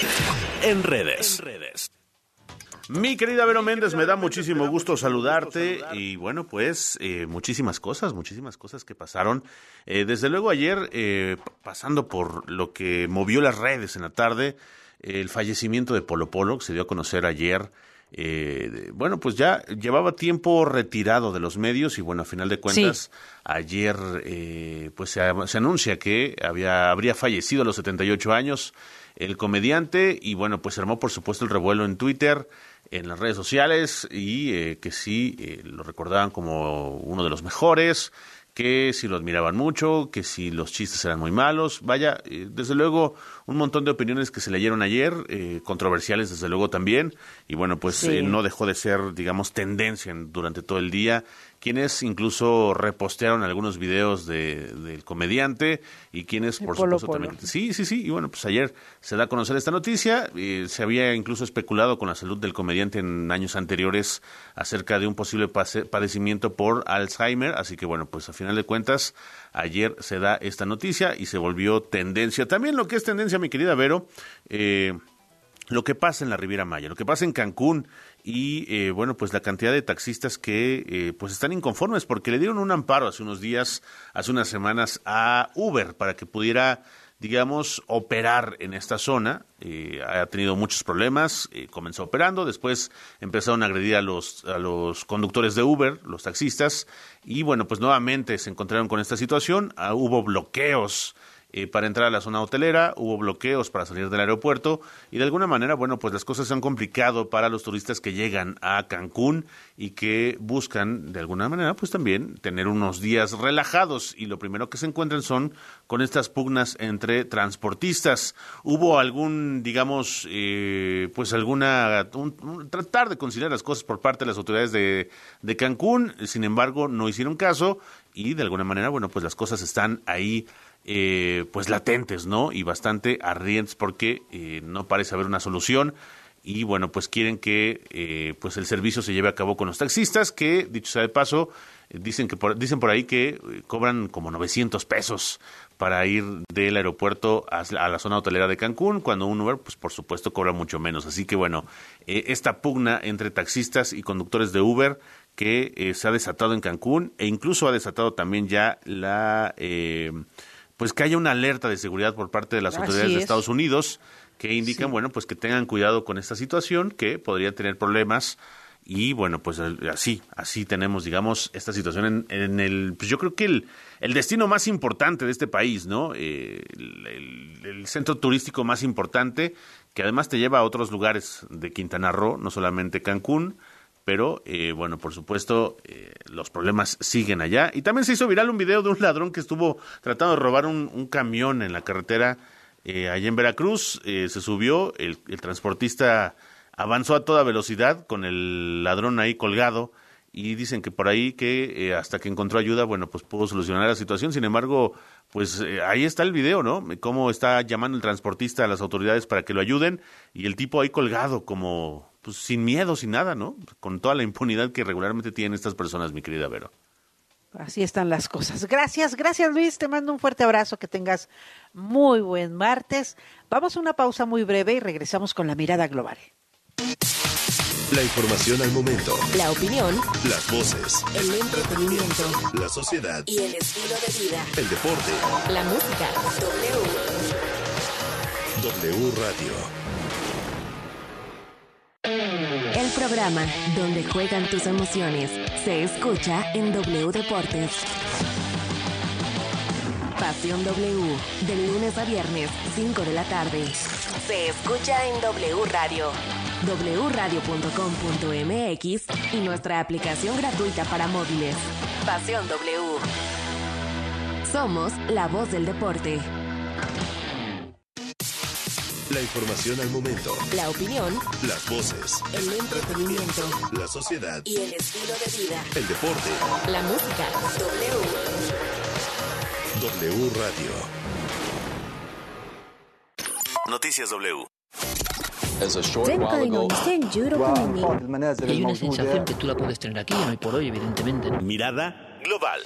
Speaker 6: en redes. En redes. Mi querida Vero Méndez, me da muchísimo gusto saludarte y bueno, pues eh, muchísimas cosas, muchísimas cosas que pasaron. Eh, desde luego ayer, eh, pasando por lo que movió las redes en la tarde, el fallecimiento de Polo Polo, que se dio a conocer ayer. Bueno, pues ya llevaba tiempo retirado de los medios y bueno, a final de cuentas, ayer pues se, se, anuncia que había, habría fallecido a los 78 años el comediante y bueno, pues armó por supuesto el revuelo en Twitter en las redes sociales y eh, que sí eh, lo recordaban como uno de los mejores, que si lo admiraban mucho, que si los chistes eran muy malos. Vaya, eh, desde luego, un montón de opiniones que se leyeron ayer, controversiales desde luego también, y bueno, pues no dejó de ser, digamos, tendencia durante todo el día quienes incluso repostearon algunos videos de, del comediante y quienes, por supuesto, también. Sí, sí, sí. Y bueno, pues ayer se da a conocer esta noticia. y se había incluso especulado con la salud del comediante en años anteriores acerca de un posible padecimiento por Alzheimer. Así que bueno, pues a final de cuentas, ayer se da esta noticia y se volvió tendencia. También lo que es tendencia, mi querida Vero. Eh, lo que pasa en la Riviera Maya, lo que pasa en Cancún y eh, bueno, pues la cantidad de taxistas que eh, pues están inconformes porque le dieron un amparo hace unos días, hace unas semanas a Uber para que pudiera digamos, operar en esta zona. Eh, ha tenido muchos problemas, comenzó operando, después empezaron a agredir a los, a los conductores de Uber, los taxistas, y bueno, pues nuevamente se encontraron con esta situación, ah, hubo bloqueos eh, para entrar a la zona hotelera, hubo bloqueos para salir del aeropuerto y de alguna manera, bueno, pues las cosas se han complicado para los turistas que llegan a Cancún y que buscan de alguna manera, pues también tener unos días relajados y lo primero que se encuentran son con estas pugnas entre transportistas. Hubo algún, digamos, eh, pues alguna, tratar de conciliar las cosas por parte de las autoridades de, de Cancún, sin embargo, no hicieron caso y de alguna manera, bueno, pues las cosas están ahí eh, pues latentes, ¿no? Y bastante ardientes porque eh, no parece haber una solución y bueno, pues quieren que eh, pues el servicio se lleve a cabo con los taxistas que, dicho sea de paso, dicen que por, dicen por ahí que cobran como 900 pesos para ir del aeropuerto a, la zona hotelera de Cancún, cuando un Uber, pues por supuesto cobra mucho menos. Así que bueno, esta pugna entre taxistas y conductores de Uber que se ha desatado en Cancún e incluso ha desatado también ya la pues que haya una alerta de seguridad por parte de las autoridades de Estados Unidos que indican, bueno, pues que tengan cuidado con esta situación, que podría tener problemas y bueno, pues así, así tenemos, digamos, esta situación en, el, pues yo creo que el, el, destino más importante de este país, ¿no? Eh, el, centro turístico más importante, que además te lleva a otros lugares de Quintana Roo, no solamente Cancún, pero eh, bueno, por supuesto, eh, los problemas siguen allá. Y también se hizo viral un video de un ladrón que estuvo tratando de robar un, camión en la carretera eh, allá en Veracruz. se subió, el, transportista avanzó a toda velocidad con el ladrón ahí colgado y dicen que por ahí que hasta que encontró ayuda, bueno, pues pudo solucionar la situación. Sin embargo, pues ahí está el video, ¿no? Cómo está llamando el transportista a las autoridades para que lo ayuden y el tipo ahí colgado como pues sin miedo, sin nada, ¿no? Con toda la impunidad que regularmente tienen estas personas, mi querida Vero.
Speaker 7: Así están las cosas. Gracias, gracias Luis, te mando un fuerte abrazo, que tengas muy buen martes. Vamos a una pausa muy breve y regresamos con la mirada global.
Speaker 20: La información al momento. La opinión. Las voces. El entretenimiento. La sociedad. Y el estilo de vida. El deporte. La música. W. W Radio. El programa donde juegan tus emociones se escucha en W Deportes. Pasión W, de lunes a viernes, 5 de la tarde. Se escucha en W Radio, wradio.com.mx y nuestra aplicación gratuita para móviles. Pasión W. Somos la voz del deporte. La información al momento. La opinión. Las voces. El entretenimiento. La sociedad. Y el estilo de vida. El deporte. La música. W. W Radio. Noticias W.
Speaker 21: Hay una sensación que tú la puedes tener aquí, hoy por hoy, evidentemente.
Speaker 6: Mirada global.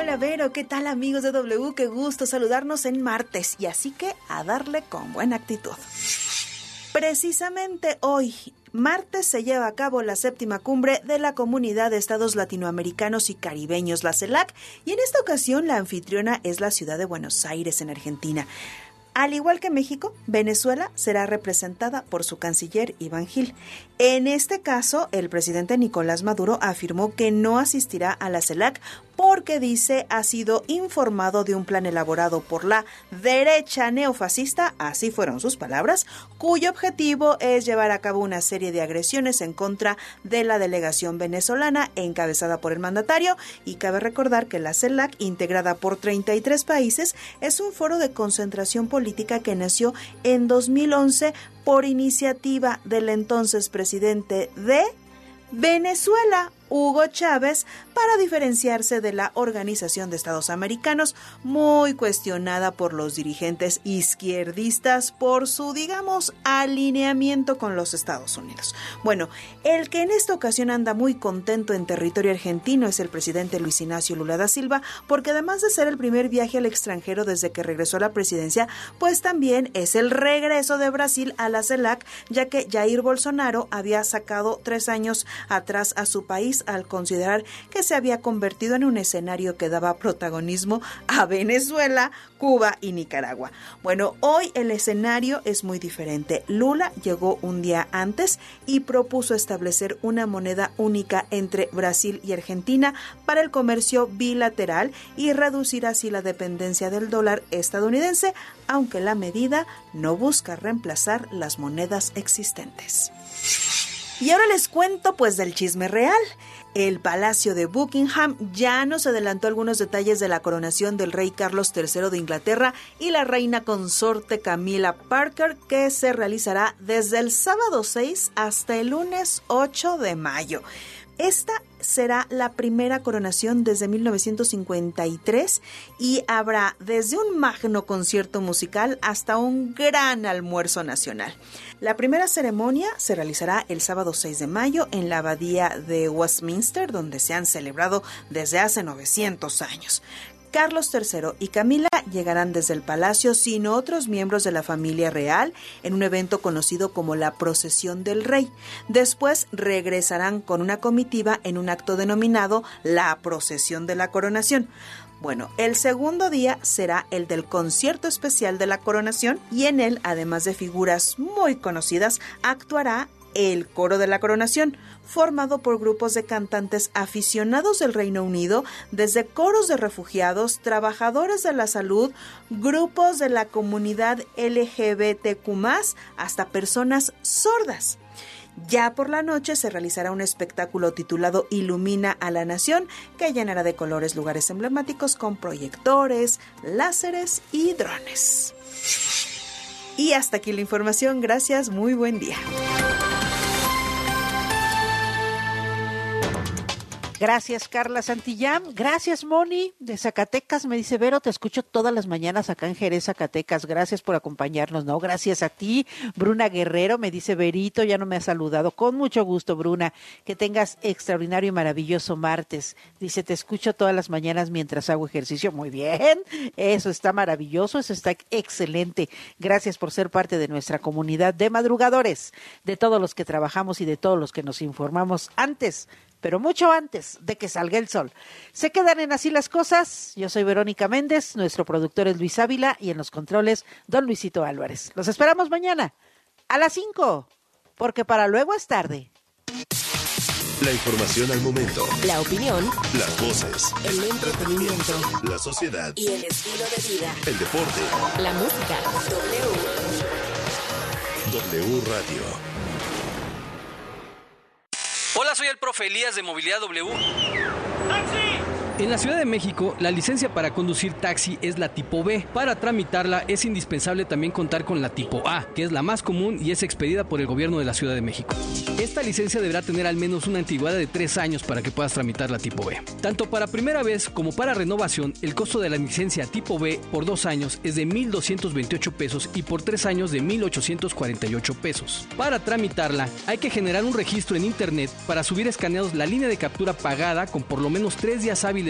Speaker 16: Hola Vero, ¿qué tal amigos de W? Qué gusto saludarnos en martes y así que a darle con buena actitud. Precisamente hoy, martes, se lleva a cabo la séptima cumbre de la Comunidad de Estados Latinoamericanos y Caribeños, la CELAC, y en esta ocasión la anfitriona es la ciudad de Buenos Aires, en Argentina. Al igual que México, Venezuela será representada por su canciller Iván Gil. En este caso, el presidente Nicolás Maduro afirmó que no asistirá a la CELAC porque dice ha sido informado de un plan elaborado por la derecha neofascista, así fueron sus palabras, cuyo objetivo es llevar a cabo una serie de agresiones en contra de la delegación venezolana encabezada por el mandatario y cabe recordar que la CELAC, integrada por 33 países, es un foro de concentración política que nació en 2011 por iniciativa del entonces presidente de Venezuela, Hugo Chávez para diferenciarse de la Organización de Estados Americanos, muy cuestionada por los dirigentes izquierdistas por su, digamos, alineamiento con los Estados Unidos. Bueno, el que en esta ocasión anda muy contento en territorio argentino es el presidente Luis Ignacio Lula da Silva, porque además de ser el primer viaje al extranjero desde que regresó a la presidencia, pues también es el regreso de Brasil a la CELAC, ya que Jair Bolsonaro había sacado tres años atrás a su país al considerar que se había convertido en un escenario que daba protagonismo a Venezuela, Cuba y Nicaragua. Bueno, hoy el escenario es muy diferente. Lula llegó un día antes y propuso establecer una moneda única entre Brasil y Argentina para el comercio bilateral y reducir así la dependencia del dólar estadounidense, aunque la medida no busca reemplazar las monedas existentes. Y ahora les cuento pues del chisme real. El Palacio de Buckingham ya nos adelantó algunos detalles de la coronación del rey Carlos III de Inglaterra y la reina consorte Camila Parker que se realizará desde el sábado 6 hasta el lunes 8 de mayo. Esta será la primera coronación desde 1953 y habrá desde un magno concierto musical hasta un gran almuerzo nacional. La primera ceremonia se realizará el sábado 6 de mayo en la abadía de Westminster, donde se han celebrado desde hace 900 años. Carlos III y Camila llegarán desde el palacio sin otros miembros de la familia real en un evento conocido como la Procesión del Rey. Después regresarán con una comitiva en un acto denominado la Procesión de la Coronación. Bueno, el segundo día será el del concierto especial de la coronación y en él, además de figuras muy conocidas, actuará el Coro de la Coronación, formado por grupos de cantantes aficionados del Reino Unido, desde coros de refugiados, trabajadores de la salud, grupos de la comunidad LGBTQ, hasta personas sordas. Ya por la noche se realizará un espectáculo titulado Ilumina a la Nación, que llenará de colores lugares emblemáticos con proyectores, láseres y drones. Y hasta aquí la información. Gracias, muy buen día.
Speaker 7: Gracias, Carla Santillán. Gracias, Moni, de Zacatecas. Me dice, Vero, te escucho todas las mañanas acá en Jerez, Zacatecas. Gracias por acompañarnos, ¿no? Gracias a ti. Bruna Guerrero me dice, Verito, ya no me ha saludado. Con mucho gusto, Bruna. Que tengas extraordinario y maravilloso martes. Dice, te escucho todas las mañanas mientras hago ejercicio. Muy bien. Eso está maravilloso, eso está excelente. Gracias por ser parte de nuestra comunidad de madrugadores, de todos los que trabajamos y de todos los que nos informamos antes pero mucho antes de que salga el sol. Se quedan en así las cosas. Yo soy Verónica Méndez, nuestro productor es Luis Ávila y en los controles don Luisito Álvarez. Los esperamos mañana a las 5, porque para luego es tarde.
Speaker 20: La información al momento. La opinión. Las voces. El entretenimiento. La sociedad. Y el estilo de vida. El deporte. La música. W. W Radio.
Speaker 22: Hola, soy el profe Elías de Movilidad W. En la Ciudad de México, la licencia para conducir taxi es la tipo B. Para tramitarla es indispensable también contar con la tipo A, que es la más común y es expedida por el gobierno de la Ciudad de México. Esta licencia deberá tener al menos una antigüedad de tres años para que puedas tramitar la tipo B. Tanto para primera vez como para renovación, el costo de la licencia tipo B por dos años es de 1.228 pesos y por tres años de 1.848 pesos. Para tramitarla, hay que generar un registro en Internet para subir escaneados la línea de captura pagada con por lo menos tres días hábiles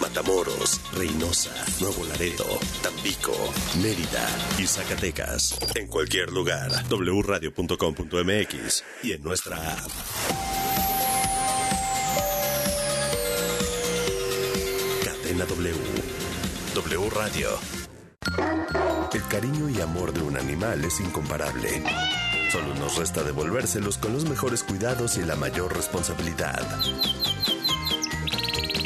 Speaker 20: Matamoros, Reynosa, Nuevo Laredo, Tampico, Mérida y Zacatecas. En cualquier lugar, wradio.com.mx y en nuestra app. en la W. W Radio. El cariño y amor de un animal es incomparable. Solo nos resta devolvérselos con los mejores cuidados y la mayor responsabilidad.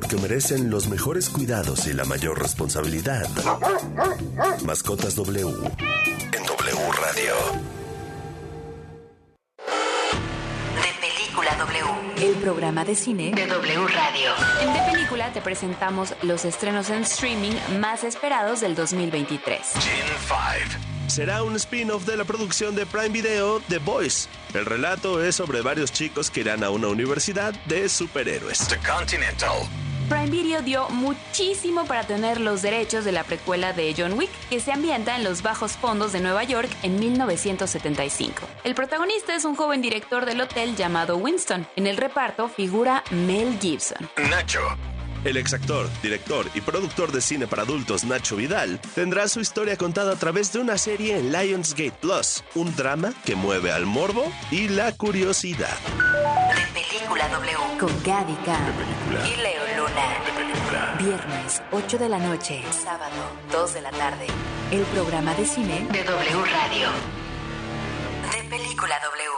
Speaker 20: porque merecen los mejores cuidados y la mayor responsabilidad. Mascotas W en W Radio.
Speaker 23: De Película W, el programa de cine de W Radio. En De Película te presentamos los estrenos en streaming más esperados del 2023.
Speaker 20: Gen 5 será un spin-off de la producción de Prime Video The Boys. El relato es sobre varios chicos que irán a una universidad de superhéroes. The Continental.
Speaker 23: Prime Video dio muchísimo para tener los derechos de la precuela de John Wick, que se ambienta en los bajos fondos de Nueva York en 1975. El protagonista es un joven director del hotel llamado Winston. En el reparto figura Mel Gibson.
Speaker 20: Nacho. El exactor, director y productor de cine para adultos Nacho Vidal tendrá su historia contada a través de una serie en Lionsgate Plus, un drama que mueve al morbo y la curiosidad.
Speaker 23: De película W con Gaby y Leo Luna.
Speaker 20: De película.
Speaker 23: Viernes 8 de la noche, sábado 2 de la tarde. El programa de cine de W Radio. De película W.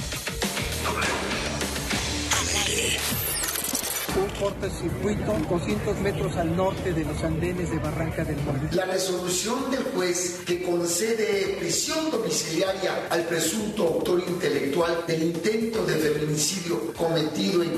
Speaker 24: Un cortocircuito 200 metros al norte de los andenes de Barranca del Mundo.
Speaker 25: La resolución del juez que concede prisión domiciliaria al presunto autor intelectual del intento de feminicidio cometido en